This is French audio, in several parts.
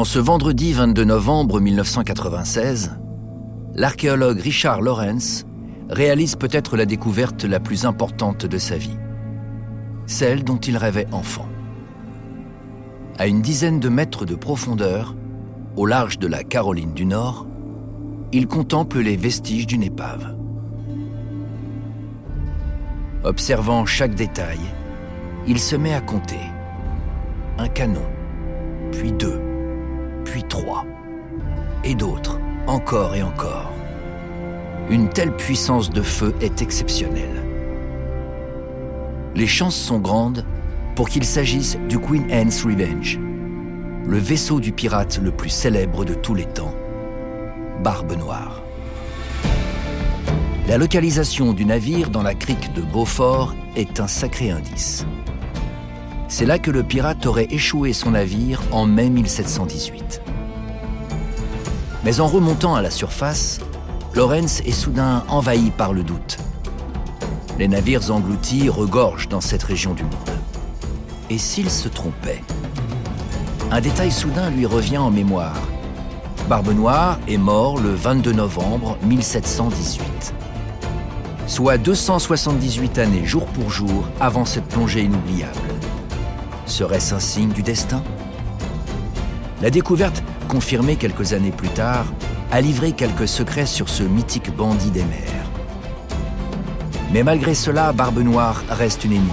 En ce vendredi 22 novembre 1996, l'archéologue Richard Lawrence réalise peut-être la découverte la plus importante de sa vie, celle dont il rêvait enfant. À une dizaine de mètres de profondeur, au large de la Caroline du Nord, il contemple les vestiges d'une épave. Observant chaque détail, il se met à compter. Un canon, puis deux, trois, et d'autres, encore et encore. Une telle puissance de feu est exceptionnelle. Les chances sont grandes pour qu'il s'agisse du Queen Anne's Revenge, le vaisseau du pirate le plus célèbre de tous les temps, Barbe Noire. La localisation du navire dans la crique de Beaufort est un sacré indice. C'est là que le pirate aurait échoué son navire en mai 1718. Mais en remontant à la surface, Lawrence est soudain envahi par le doute. Les navires engloutis regorgent dans cette région du monde. Et s'il se trompait Un détail soudain lui revient en mémoire. Barbe Noire est mort le 22 novembre 1718 soit 278 années jour pour jour avant cette plongée inoubliable. Serait-ce un signe du destin? La découverte, confirmée quelques années plus tard, a livré quelques secrets sur ce mythique bandit des mers. Mais malgré cela, Barbe Noire reste une énigme.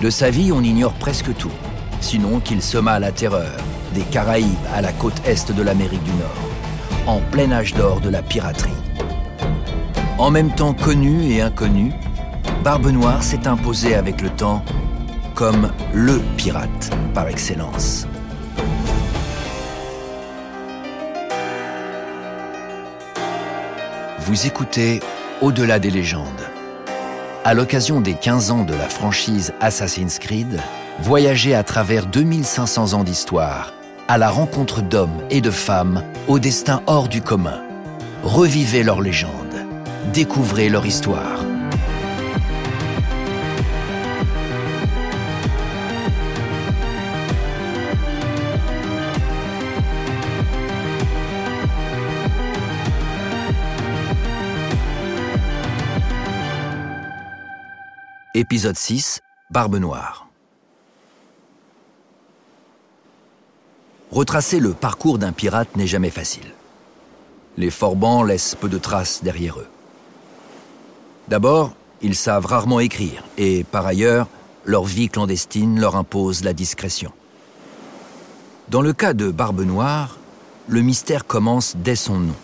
De sa vie, on ignore presque tout, sinon qu'il sema la terreur des Caraïbes à la côte est de l'Amérique du Nord, en plein âge d'or de la piraterie. En même temps connu et inconnu, Barbe Noire s'est imposé avec le temps comme le pirate par excellence. Vous écoutez Au-delà des légendes. À l'occasion des 15 ans de la franchise Assassin's Creed, voyagez à travers 2500 ans d'histoire, à la rencontre d'hommes et de femmes au destin hors du commun. Revivez leurs légendes, découvrez leur histoire. Épisode 6 Barbe Noire. Retracer le parcours d'un pirate n'est jamais facile. Les forbans laissent peu de traces derrière eux. D'abord, ils savent rarement écrire et, par ailleurs, leur vie clandestine leur impose la discrétion. Dans le cas de Barbe Noire, le mystère commence dès son nom.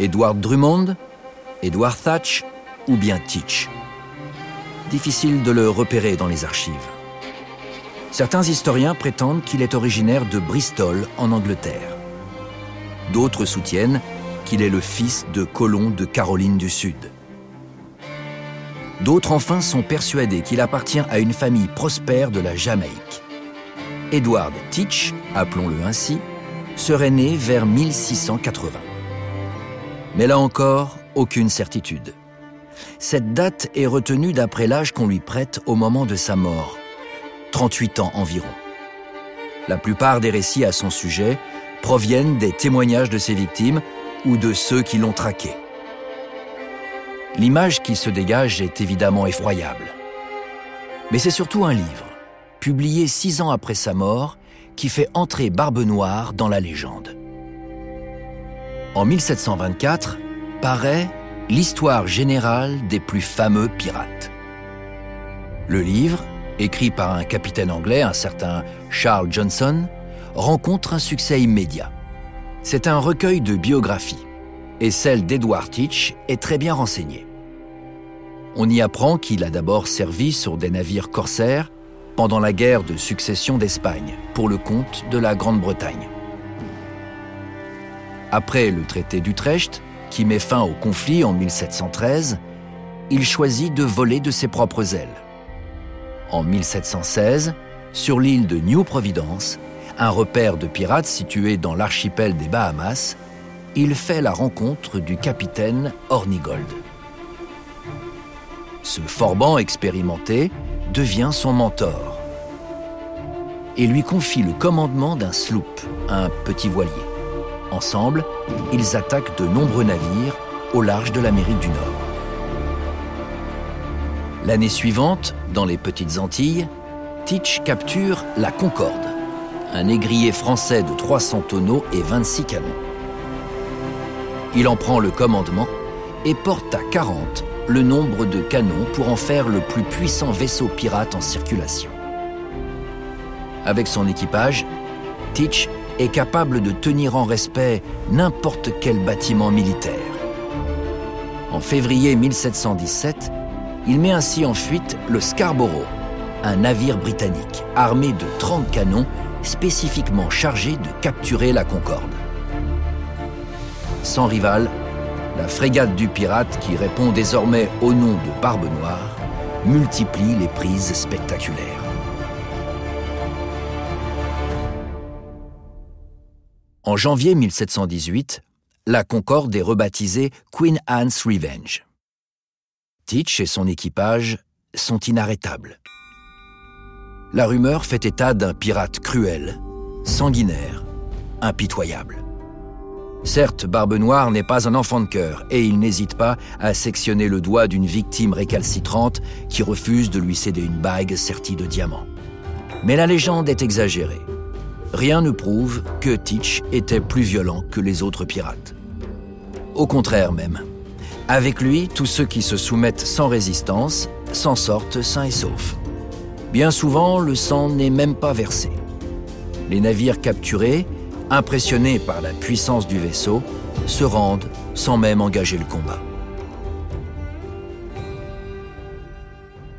Edward Drummond, Edward Thatch ou bien Teach. Difficile de le repérer dans les archives. Certains historiens prétendent qu'il est originaire de Bristol, en Angleterre. D'autres soutiennent qu'il est le fils de colons de Caroline du Sud. D'autres enfin sont persuadés qu'il appartient à une famille prospère de la Jamaïque. Edward Teach, appelons-le ainsi, serait né vers 1680. Mais là encore, aucune certitude. Cette date est retenue d'après l'âge qu'on lui prête au moment de sa mort, 38 ans environ. La plupart des récits à son sujet proviennent des témoignages de ses victimes ou de ceux qui l'ont traqué. L'image qui se dégage est évidemment effroyable. Mais c'est surtout un livre, publié six ans après sa mort, qui fait entrer Barbe Noire dans la légende. En 1724, paraît L'histoire générale des plus fameux pirates. Le livre, écrit par un capitaine anglais, un certain Charles Johnson, rencontre un succès immédiat. C'est un recueil de biographies. et celle d'Edward Teach est très bien renseignée. On y apprend qu'il a d'abord servi sur des navires corsaires pendant la guerre de succession d'Espagne pour le compte de la Grande-Bretagne. Après le traité d'Utrecht, qui met fin au conflit en 1713, il choisit de voler de ses propres ailes. En 1716, sur l'île de New Providence, un repère de pirates situé dans l'archipel des Bahamas, il fait la rencontre du capitaine Hornigold. Ce forban expérimenté devient son mentor et lui confie le commandement d'un sloop, un petit voilier. Ensemble, ils attaquent de nombreux navires au large de l'Amérique du Nord. L'année suivante, dans les Petites Antilles, Teach capture la Concorde, un négrier français de 300 tonneaux et 26 canons. Il en prend le commandement et porte à 40 le nombre de canons pour en faire le plus puissant vaisseau pirate en circulation. Avec son équipage, Teach est capable de tenir en respect n'importe quel bâtiment militaire. En février 1717, il met ainsi en fuite le Scarborough, un navire britannique armé de 30 canons spécifiquement chargé de capturer la Concorde. Sans rival, la frégate du pirate, qui répond désormais au nom de Barbe Noire, multiplie les prises spectaculaires. En janvier 1718, la Concorde est rebaptisée Queen Anne's Revenge. Teach et son équipage sont inarrêtables. La rumeur fait état d'un pirate cruel, sanguinaire, impitoyable. Certes, Barbe Noire n'est pas un enfant de cœur et il n'hésite pas à sectionner le doigt d'une victime récalcitrante qui refuse de lui céder une bague sertie de diamants. Mais la légende est exagérée. Rien ne prouve que Teach était plus violent que les autres pirates. Au contraire même. Avec lui, tous ceux qui se soumettent sans résistance s'en sortent sains et saufs. Bien souvent, le sang n'est même pas versé. Les navires capturés impressionnés par la puissance du vaisseau, se rendent sans même engager le combat.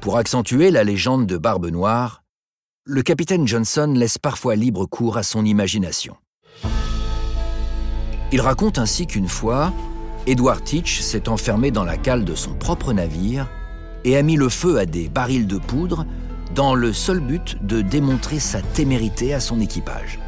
Pour accentuer la légende de Barbe Noire, le capitaine Johnson laisse parfois libre cours à son imagination. Il raconte ainsi qu'une fois, Edward Teach s'est enfermé dans la cale de son propre navire et a mis le feu à des barils de poudre dans le seul but de démontrer sa témérité à son équipage.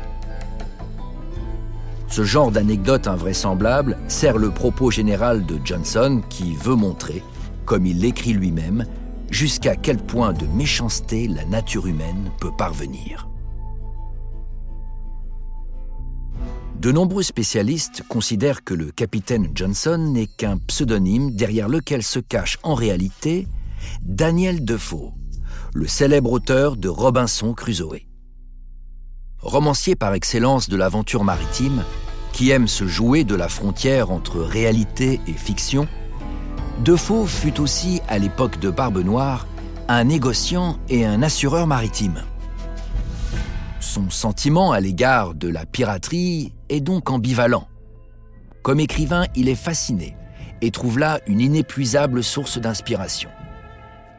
Ce genre d'anecdote invraisemblable sert le propos général de Johnson qui veut montrer, comme il l'écrit lui-même, jusqu'à quel point de méchanceté la nature humaine peut parvenir. De nombreux spécialistes considèrent que le capitaine Johnson n'est qu'un pseudonyme derrière lequel se cache en réalité Daniel Defoe, le célèbre auteur de Robinson Crusoe. Romancier par excellence de l'aventure maritime, qui aime se jouer de la frontière entre réalité et fiction, Defoe fut aussi, à l'époque de Barbe Noire, un négociant et un assureur maritime. Son sentiment à l'égard de la piraterie est donc ambivalent. Comme écrivain, il est fasciné et trouve là une inépuisable source d'inspiration.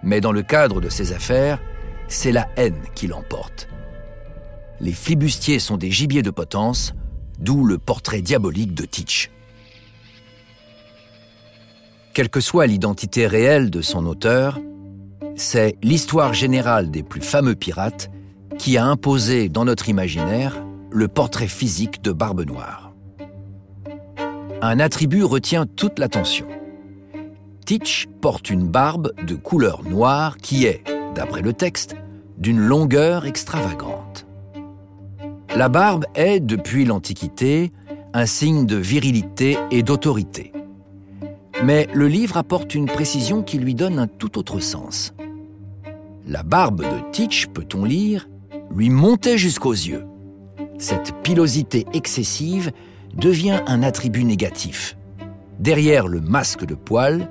Mais dans le cadre de ses affaires, c'est la haine qui l'emporte les flibustiers sont des gibiers de potence, d'où le portrait diabolique de Teach. Quelle que soit l'identité réelle de son auteur, c'est l'histoire générale des plus fameux pirates qui a imposé dans notre imaginaire le portrait physique de Barbe Noire. Un attribut retient toute l'attention. Teach porte une barbe de couleur noire qui est, d'après le texte, d'une longueur extravagante. La barbe est, depuis l'Antiquité, un signe de virilité et d'autorité. Mais le livre apporte une précision qui lui donne un tout autre sens. La barbe de Teach, peut-on lire, lui montait jusqu'aux yeux. Cette pilosité excessive devient un attribut négatif. Derrière le masque de poils,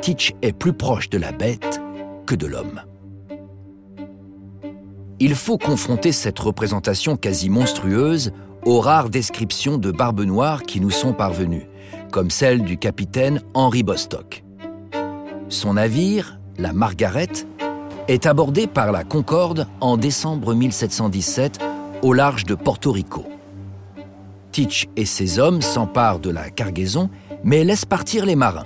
Teach est plus proche de la bête que de l'homme il faut confronter cette représentation quasi monstrueuse aux rares descriptions de Barbe Noire qui nous sont parvenues, comme celle du capitaine Henry Bostock. Son navire, la Margaret, est abordé par la Concorde en décembre 1717 au large de Porto Rico. Teach et ses hommes s'emparent de la cargaison, mais laissent partir les marins.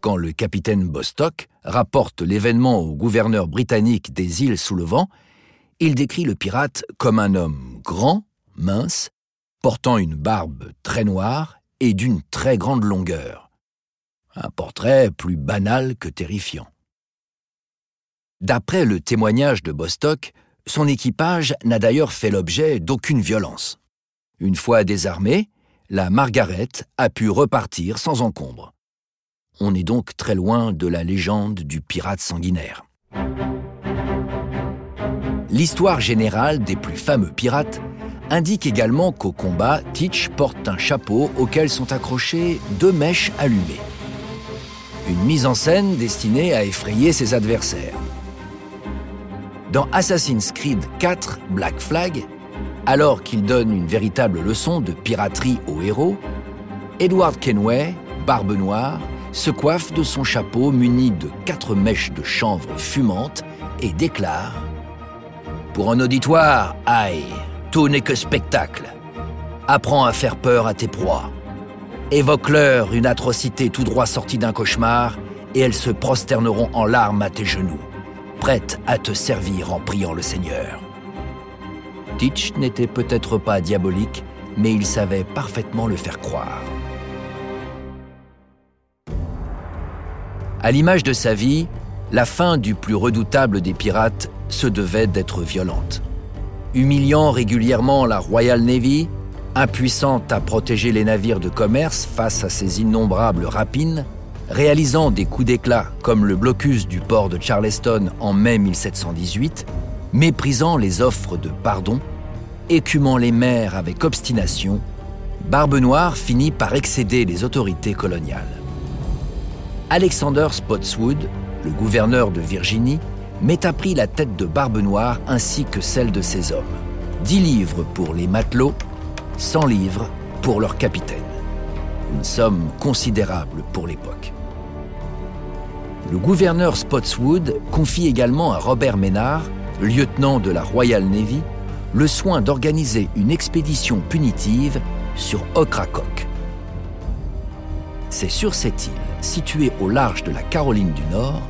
Quand le capitaine Bostock rapporte l'événement au gouverneur britannique des îles sous le vent, il décrit le pirate comme un homme grand, mince, portant une barbe très noire et d'une très grande longueur. Un portrait plus banal que terrifiant. D'après le témoignage de Bostock, son équipage n'a d'ailleurs fait l'objet d'aucune violence. Une fois désarmée, la Margaret a pu repartir sans encombre. On est donc très loin de la légende du pirate sanguinaire. L'histoire générale des plus fameux pirates indique également qu'au combat, Teach porte un chapeau auquel sont accrochées deux mèches allumées. Une mise en scène destinée à effrayer ses adversaires. Dans Assassin's Creed 4 Black Flag, alors qu'il donne une véritable leçon de piraterie aux héros, Edward Kenway, barbe noire, se coiffe de son chapeau muni de quatre mèches de chanvre fumantes et déclare Pour un auditoire, aïe, tout n'est que spectacle. Apprends à faire peur à tes proies. Évoque-leur une atrocité tout droit sortie d'un cauchemar et elles se prosterneront en larmes à tes genoux, prêtes à te servir en priant le Seigneur. Teach n'était peut-être pas diabolique, mais il savait parfaitement le faire croire. À l'image de sa vie, la fin du plus redoutable des pirates se devait d'être violente. Humiliant régulièrement la Royal Navy, impuissante à protéger les navires de commerce face à ses innombrables rapines, réalisant des coups d'éclat comme le blocus du port de Charleston en mai 1718, méprisant les offres de pardon, écumant les mers avec obstination, Barbe Noire finit par excéder les autorités coloniales. Alexander Spotswood, le gouverneur de Virginie, met à prix la tête de Barbe Noire ainsi que celle de ses hommes. 10 livres pour les matelots, 100 livres pour leur capitaine. Une somme considérable pour l'époque. Le gouverneur Spotswood confie également à Robert Ménard, lieutenant de la Royal Navy, le soin d'organiser une expédition punitive sur Ocracoke. C'est sur cette île, située au large de la Caroline du Nord,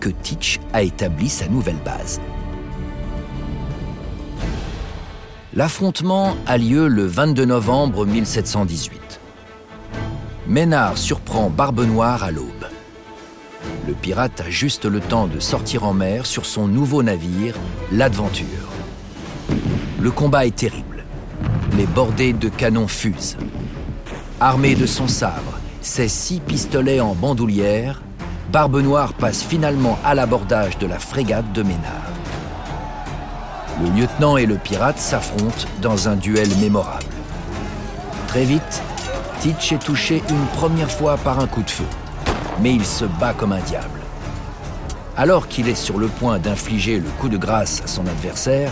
que Teach a établi sa nouvelle base. L'affrontement a lieu le 22 novembre 1718. Ménard surprend Barbe Noire à l'aube. Le pirate a juste le temps de sortir en mer sur son nouveau navire, l'Adventure. Le combat est terrible. Les bordées de canons fusent. Armé de son sabre, ses six pistolets en bandoulière, Barbe Noire passe finalement à l'abordage de la frégate de Ménard. Le lieutenant et le pirate s'affrontent dans un duel mémorable. Très vite, Teach est touché une première fois par un coup de feu, mais il se bat comme un diable. Alors qu'il est sur le point d'infliger le coup de grâce à son adversaire,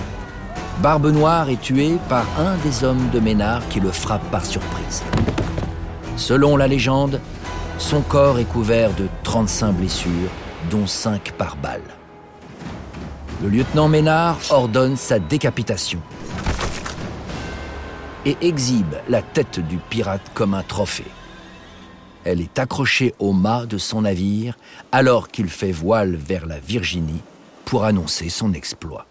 Barbe Noire est tué par un des hommes de Ménard qui le frappe par surprise. Selon la légende, son corps est couvert de 35 blessures, dont 5 par balle. Le lieutenant Ménard ordonne sa décapitation et exhibe la tête du pirate comme un trophée. Elle est accrochée au mât de son navire alors qu'il fait voile vers la Virginie pour annoncer son exploit.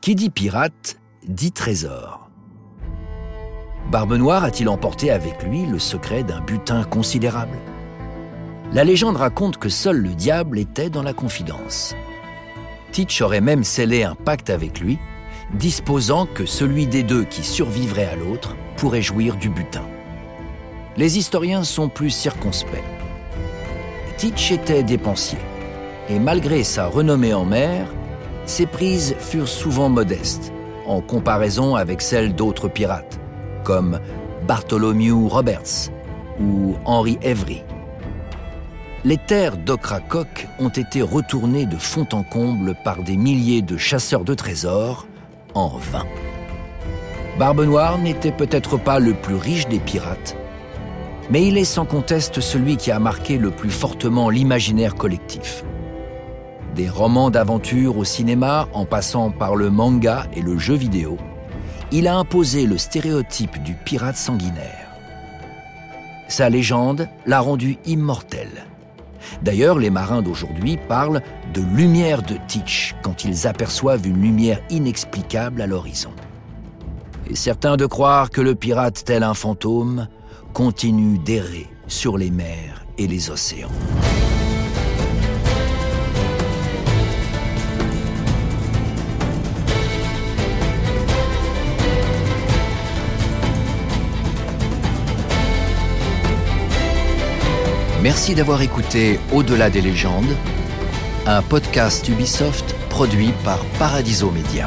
Qui dit pirate dit trésor. Barbe Noire a-t-il emporté avec lui le secret d'un butin considérable? La légende raconte que seul le diable était dans la confidence. Teach aurait même scellé un pacte avec lui, disposant que celui des deux qui survivrait à l'autre pourrait jouir du butin. Les historiens sont plus circonspects. Teach était dépensier, et malgré sa renommée en mer, ses prises furent souvent modestes, en comparaison avec celles d'autres pirates comme Bartholomew Roberts ou Henry Avery. Les terres d'Ocracoke ont été retournées de fond en comble par des milliers de chasseurs de trésors en vain. Barbe Noire n'était peut-être pas le plus riche des pirates, mais il est sans conteste celui qui a marqué le plus fortement l'imaginaire collectif. Des romans d'aventure au cinéma en passant par le manga et le jeu vidéo, il a imposé le stéréotype du pirate sanguinaire. Sa légende l'a rendu immortel. D'ailleurs, les marins d'aujourd'hui parlent de lumière de Teach quand ils aperçoivent une lumière inexplicable à l'horizon. Et certains de croire que le pirate, tel un fantôme, continue d'errer sur les mers et les océans. Merci d'avoir écouté Au-delà des légendes, un podcast Ubisoft produit par Paradiso Media.